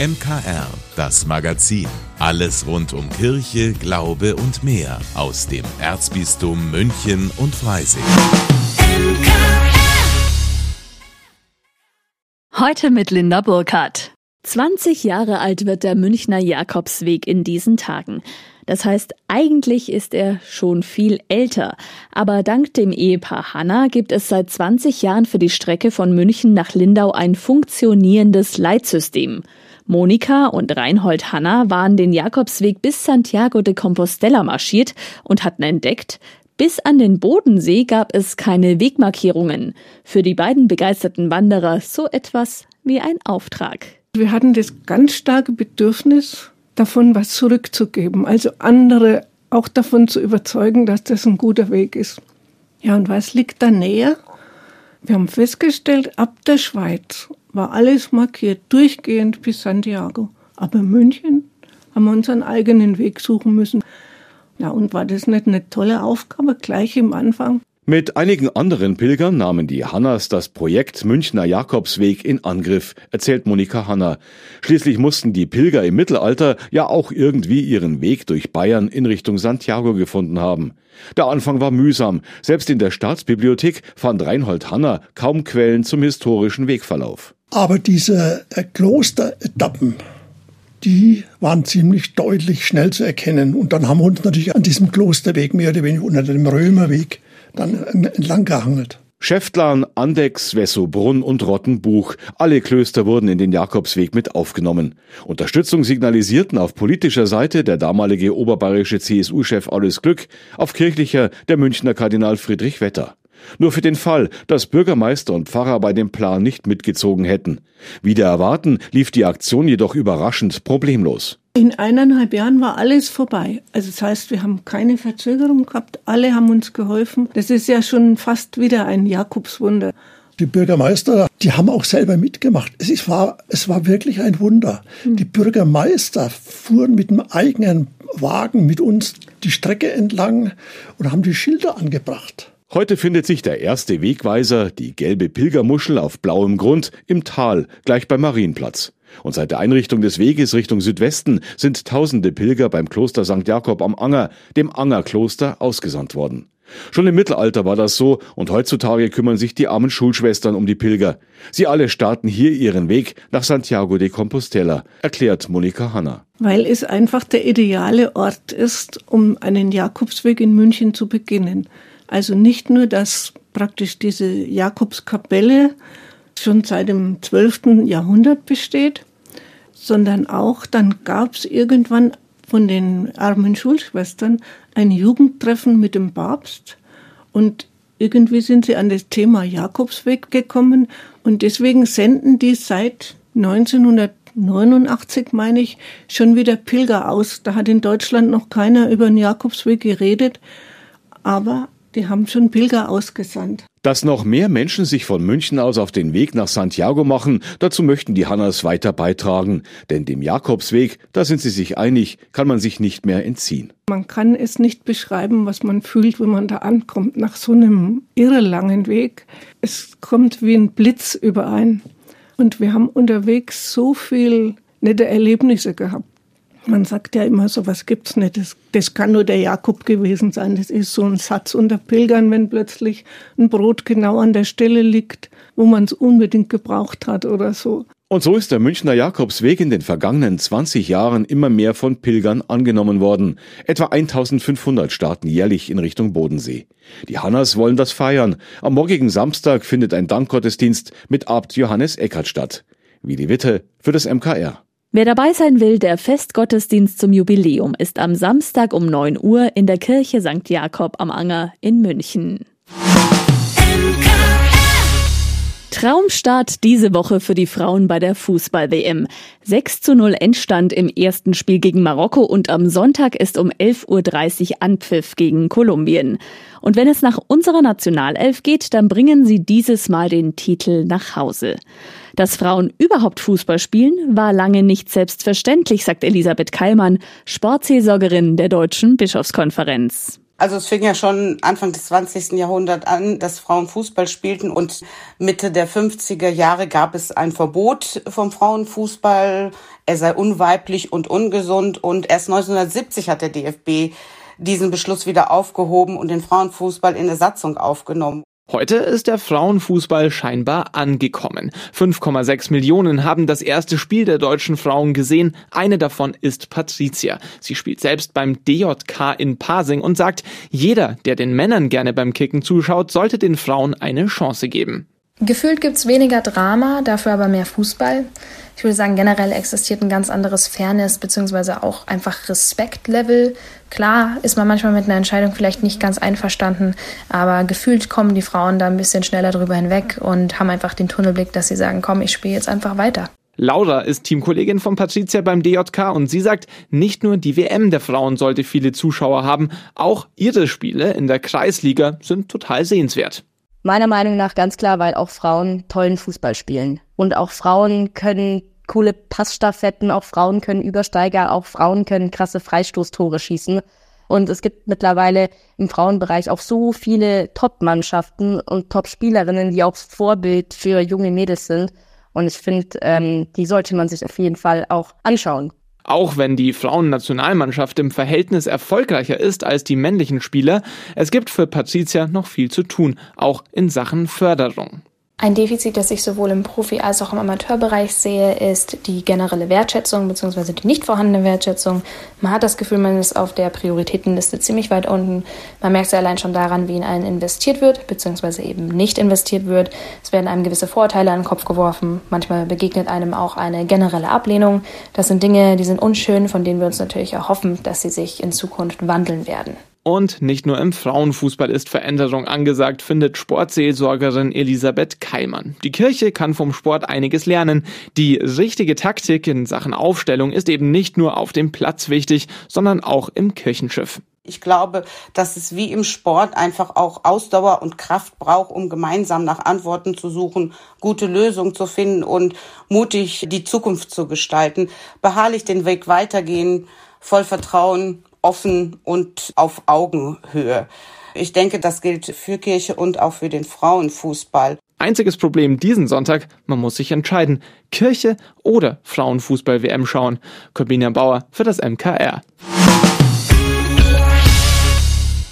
MKR, das Magazin. Alles rund um Kirche, Glaube und mehr aus dem Erzbistum München und Freising. Heute mit Linda Burkhardt. 20 Jahre alt wird der Münchner Jakobsweg in diesen Tagen. Das heißt, eigentlich ist er schon viel älter. Aber dank dem Ehepaar Hanna gibt es seit 20 Jahren für die Strecke von München nach Lindau ein funktionierendes Leitsystem. Monika und Reinhold Hanna waren den Jakobsweg bis Santiago de Compostela marschiert und hatten entdeckt, bis an den Bodensee gab es keine Wegmarkierungen. Für die beiden begeisterten Wanderer so etwas wie ein Auftrag. Wir hatten das ganz starke Bedürfnis, davon was zurückzugeben, also andere auch davon zu überzeugen, dass das ein guter Weg ist. Ja, und was liegt da näher? Wir haben festgestellt, ab der Schweiz war alles markiert, durchgehend bis Santiago. Aber München haben wir unseren eigenen Weg suchen müssen. Ja, und war das nicht eine tolle Aufgabe gleich im Anfang? Mit einigen anderen Pilgern nahmen die Hannas das Projekt Münchner Jakobsweg in Angriff, erzählt Monika Hanna. Schließlich mussten die Pilger im Mittelalter ja auch irgendwie ihren Weg durch Bayern in Richtung Santiago gefunden haben. Der Anfang war mühsam. Selbst in der Staatsbibliothek fand Reinhold Hanna kaum Quellen zum historischen Wegverlauf. Aber diese äh, Klosteretappen, die waren ziemlich deutlich schnell zu erkennen. Und dann haben wir uns natürlich an diesem Klosterweg mehr oder weniger unter dem Römerweg dann entlang gehangelt. Schäftlarn, Andex, Wessobrunn und Rottenbuch, alle Klöster wurden in den Jakobsweg mit aufgenommen. Unterstützung signalisierten auf politischer Seite der damalige oberbayerische CSU-Chef Alles Glück, auf kirchlicher der Münchner Kardinal Friedrich Wetter. Nur für den Fall, dass Bürgermeister und Pfarrer bei dem Plan nicht mitgezogen hätten. Wieder erwarten lief die Aktion jedoch überraschend problemlos. In eineinhalb Jahren war alles vorbei. Also das heißt, wir haben keine Verzögerung gehabt. Alle haben uns geholfen. Das ist ja schon fast wieder ein Jakobswunder. Die Bürgermeister, die haben auch selber mitgemacht. Es war, es war wirklich ein Wunder. Hm. Die Bürgermeister fuhren mit dem eigenen Wagen mit uns die Strecke entlang und haben die Schilder angebracht. Heute findet sich der erste Wegweiser, die gelbe Pilgermuschel auf blauem Grund, im Tal, gleich beim Marienplatz. Und seit der Einrichtung des Weges Richtung Südwesten sind tausende Pilger beim Kloster St. Jakob am Anger, dem Angerkloster, ausgesandt worden. Schon im Mittelalter war das so und heutzutage kümmern sich die armen Schulschwestern um die Pilger. Sie alle starten hier ihren Weg nach Santiago de Compostela, erklärt Monika Hanna. Weil es einfach der ideale Ort ist, um einen Jakobsweg in München zu beginnen. Also nicht nur, dass praktisch diese Jakobskapelle schon seit dem 12. Jahrhundert besteht, sondern auch dann gab es irgendwann von den armen Schulschwestern ein Jugendtreffen mit dem Papst und irgendwie sind sie an das Thema Jakobsweg gekommen und deswegen senden die seit 1989, meine ich, schon wieder Pilger aus. Da hat in Deutschland noch keiner über den Jakobsweg geredet, aber die haben schon Pilger ausgesandt. Dass noch mehr Menschen sich von München aus auf den Weg nach Santiago machen, dazu möchten die Hannas weiter beitragen. Denn dem Jakobsweg, da sind sie sich einig, kann man sich nicht mehr entziehen. Man kann es nicht beschreiben, was man fühlt, wenn man da ankommt, nach so einem irrelangen Weg. Es kommt wie ein Blitz überein. Und wir haben unterwegs so viel nette Erlebnisse gehabt. Man sagt ja immer, so was gibt's nicht. Das, das kann nur der Jakob gewesen sein. Das ist so ein Satz unter Pilgern, wenn plötzlich ein Brot genau an der Stelle liegt, wo man es unbedingt gebraucht hat oder so. Und so ist der Münchner Jakobsweg in den vergangenen 20 Jahren immer mehr von Pilgern angenommen worden. Etwa 1500 starten jährlich in Richtung Bodensee. Die Hannas wollen das feiern. Am morgigen Samstag findet ein Dankgottesdienst mit Abt Johannes Eckert statt. Wie die Witte für das MKR. Wer dabei sein will, der Festgottesdienst zum Jubiläum ist am Samstag um 9 Uhr in der Kirche St. Jakob am Anger in München. Traumstart diese Woche für die Frauen bei der Fußball-WM. 6 zu 0 Endstand im ersten Spiel gegen Marokko und am Sonntag ist um 11.30 Uhr Anpfiff gegen Kolumbien. Und wenn es nach unserer Nationalelf geht, dann bringen sie dieses Mal den Titel nach Hause. Dass Frauen überhaupt Fußball spielen, war lange nicht selbstverständlich, sagt Elisabeth Keilmann, Sportseelsorgerin der Deutschen Bischofskonferenz. Also es fing ja schon Anfang des 20. Jahrhunderts an, dass Frauen Fußball spielten und Mitte der 50er Jahre gab es ein Verbot vom Frauenfußball. Er sei unweiblich und ungesund und erst 1970 hat der DFB diesen Beschluss wieder aufgehoben und den Frauenfußball in der Satzung aufgenommen. Heute ist der Frauenfußball scheinbar angekommen. 5,6 Millionen haben das erste Spiel der deutschen Frauen gesehen. Eine davon ist Patricia. Sie spielt selbst beim DJK in Pasing und sagt, jeder, der den Männern gerne beim Kicken zuschaut, sollte den Frauen eine Chance geben. Gefühlt gibt's weniger Drama, dafür aber mehr Fußball. Ich würde sagen, generell existiert ein ganz anderes Fairness beziehungsweise auch einfach Respektlevel. Klar ist man manchmal mit einer Entscheidung vielleicht nicht ganz einverstanden, aber gefühlt kommen die Frauen da ein bisschen schneller drüber hinweg und haben einfach den Tunnelblick, dass sie sagen, komm, ich spiele jetzt einfach weiter. Laura ist Teamkollegin von Patricia beim DJK und sie sagt, nicht nur die WM der Frauen sollte viele Zuschauer haben, auch ihre Spiele in der Kreisliga sind total sehenswert. Meiner Meinung nach ganz klar, weil auch Frauen tollen Fußball spielen. Und auch Frauen können coole Passstaffetten, auch Frauen können Übersteiger, auch Frauen können krasse Freistoßtore schießen. Und es gibt mittlerweile im Frauenbereich auch so viele Top-Mannschaften und Top-Spielerinnen, die auch Vorbild für junge Mädels sind. Und ich finde, ähm, die sollte man sich auf jeden Fall auch anschauen. Auch wenn die Frauennationalmannschaft im Verhältnis erfolgreicher ist als die männlichen Spieler, es gibt für Patricia noch viel zu tun, auch in Sachen Förderung. Ein Defizit, das ich sowohl im Profi- als auch im Amateurbereich sehe, ist die generelle Wertschätzung bzw. die nicht vorhandene Wertschätzung. Man hat das Gefühl, man ist auf der Prioritätenliste ziemlich weit unten. Man merkt es ja allein schon daran, wie in einen investiert wird bzw. eben nicht investiert wird. Es werden einem gewisse Vorteile an den Kopf geworfen. Manchmal begegnet einem auch eine generelle Ablehnung. Das sind Dinge, die sind unschön, von denen wir uns natürlich auch hoffen, dass sie sich in Zukunft wandeln werden. Und nicht nur im Frauenfußball ist Veränderung angesagt, findet Sportseelsorgerin Elisabeth Keilmann. Die Kirche kann vom Sport einiges lernen. Die richtige Taktik in Sachen Aufstellung ist eben nicht nur auf dem Platz wichtig, sondern auch im Kirchenschiff. Ich glaube, dass es wie im Sport einfach auch Ausdauer und Kraft braucht, um gemeinsam nach Antworten zu suchen, gute Lösungen zu finden und mutig die Zukunft zu gestalten, beharrlich den Weg weitergehen, voll Vertrauen, offen und auf Augenhöhe. Ich denke, das gilt für Kirche und auch für den Frauenfußball. Einziges Problem diesen Sonntag, man muss sich entscheiden, Kirche oder Frauenfußball-WM schauen. Corbinian Bauer für das MKR.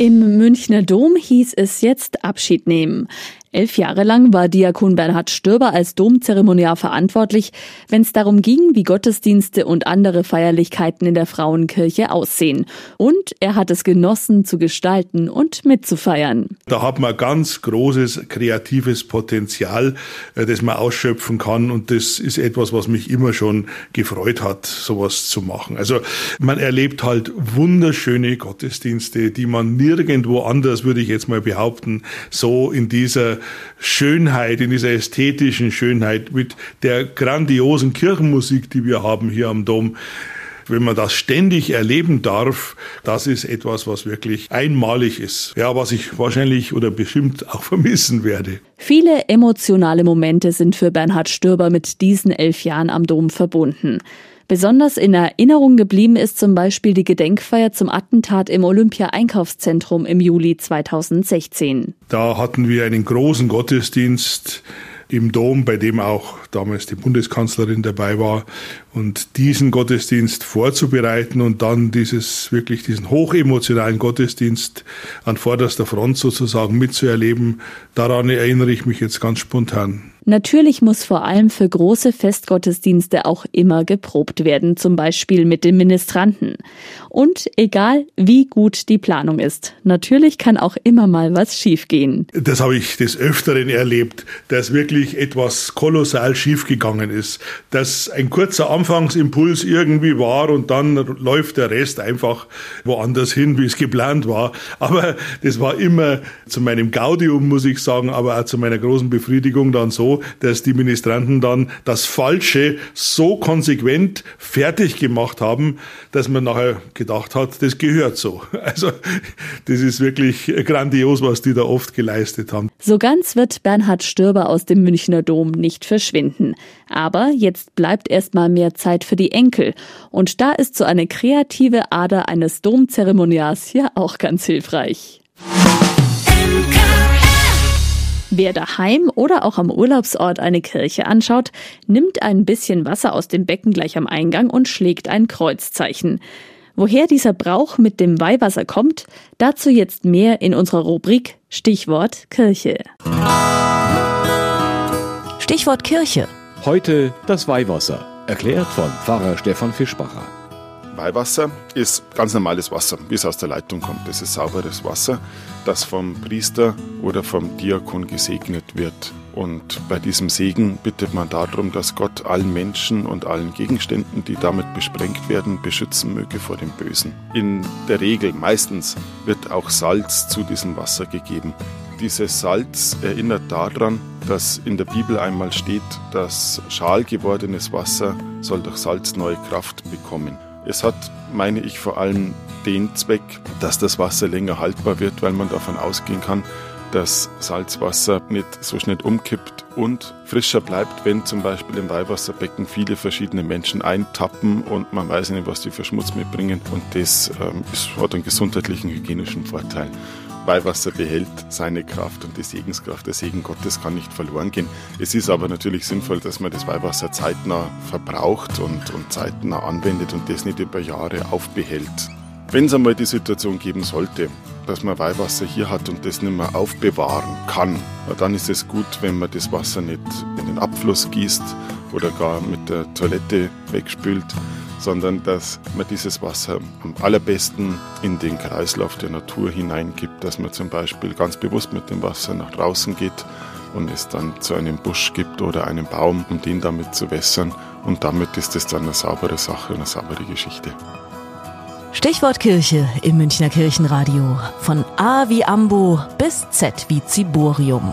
Im Münchner Dom hieß es jetzt Abschied nehmen. Elf Jahre lang war Diakon Bernhard Stürber als Domzeremoniar verantwortlich, wenn es darum ging, wie Gottesdienste und andere Feierlichkeiten in der Frauenkirche aussehen. Und er hat es genossen, zu gestalten und mitzufeiern. Da hat man ganz großes kreatives Potenzial, äh, das man ausschöpfen kann. Und das ist etwas, was mich immer schon gefreut hat, sowas zu machen. Also man erlebt halt wunderschöne Gottesdienste, die man nirgendwo anders, würde ich jetzt mal behaupten, so in dieser Schönheit, in dieser ästhetischen Schönheit, mit der grandiosen Kirchenmusik, die wir haben hier am Dom, wenn man das ständig erleben darf, das ist etwas, was wirklich einmalig ist. Ja, was ich wahrscheinlich oder bestimmt auch vermissen werde. Viele emotionale Momente sind für Bernhard Stürber mit diesen elf Jahren am Dom verbunden. Besonders in Erinnerung geblieben ist zum Beispiel die Gedenkfeier zum Attentat im Olympia-Einkaufszentrum im Juli 2016. Da hatten wir einen großen Gottesdienst im Dom, bei dem auch damals die Bundeskanzlerin dabei war. Und diesen Gottesdienst vorzubereiten und dann dieses wirklich diesen hochemotionalen Gottesdienst an vorderster Front sozusagen mitzuerleben, daran erinnere ich mich jetzt ganz spontan. Natürlich muss vor allem für große Festgottesdienste auch immer geprobt werden, zum Beispiel mit den Ministranten. Und egal wie gut die Planung ist, natürlich kann auch immer mal was schiefgehen. Das habe ich des Öfteren erlebt, dass wirklich etwas kolossal schiefgegangen ist, dass ein kurzer Anfangsimpuls irgendwie war und dann läuft der Rest einfach woanders hin, wie es geplant war. Aber das war immer zu meinem Gaudium, muss ich sagen, aber auch zu meiner großen Befriedigung dann so, dass die Ministranten dann das Falsche so konsequent fertig gemacht haben, dass man nachher gedacht hat, das gehört so. Also das ist wirklich grandios, was die da oft geleistet haben. So ganz wird Bernhard Stürber aus dem Münchner Dom nicht verschwinden. Aber jetzt bleibt erstmal mehr Zeit für die Enkel. Und da ist so eine kreative Ader eines Domzeremonials hier auch ganz hilfreich. Wer daheim oder auch am Urlaubsort eine Kirche anschaut, nimmt ein bisschen Wasser aus dem Becken gleich am Eingang und schlägt ein Kreuzzeichen. Woher dieser Brauch mit dem Weihwasser kommt, dazu jetzt mehr in unserer Rubrik Stichwort Kirche. Stichwort Kirche. Heute das Weihwasser, erklärt von Pfarrer Stefan Fischbacher. Weihwasser ist ganz normales Wasser, wie es aus der Leitung kommt. Das ist sauberes Wasser, das vom Priester oder vom Diakon gesegnet wird. Und bei diesem Segen bittet man darum, dass Gott allen Menschen und allen Gegenständen, die damit besprengt werden, beschützen möge vor dem Bösen. In der Regel, meistens, wird auch Salz zu diesem Wasser gegeben. Dieses Salz erinnert daran, dass in der Bibel einmal steht, dass schal gewordenes Wasser soll durch Salz neue Kraft bekommen. Es hat, meine ich, vor allem den Zweck, dass das Wasser länger haltbar wird, weil man davon ausgehen kann, dass Salzwasser nicht so schnell umkippt und frischer bleibt, wenn zum Beispiel im Weihwasserbecken viele verschiedene Menschen eintappen und man weiß nicht, was die für Schmutz mitbringen. Und das ähm, hat einen gesundheitlichen, hygienischen Vorteil. Weihwasser behält seine Kraft und die Segenskraft, der Segen Gottes kann nicht verloren gehen. Es ist aber natürlich sinnvoll, dass man das Weihwasser zeitnah verbraucht und, und zeitnah anwendet und das nicht über Jahre aufbehält. Wenn es einmal die Situation geben sollte, dass man Weihwasser hier hat und das nicht mehr aufbewahren kann, dann ist es gut, wenn man das Wasser nicht in den Abfluss gießt oder gar mit der Toilette wegspült, sondern dass man dieses Wasser am allerbesten in den Kreislauf der Natur hineingibt, dass man zum Beispiel ganz bewusst mit dem Wasser nach draußen geht und es dann zu einem Busch gibt oder einem Baum, um den damit zu wässern. Und damit ist es dann eine saubere Sache, eine saubere Geschichte. Stichwort Kirche im Münchner Kirchenradio. Von A wie Ambo bis Z wie Ziborium.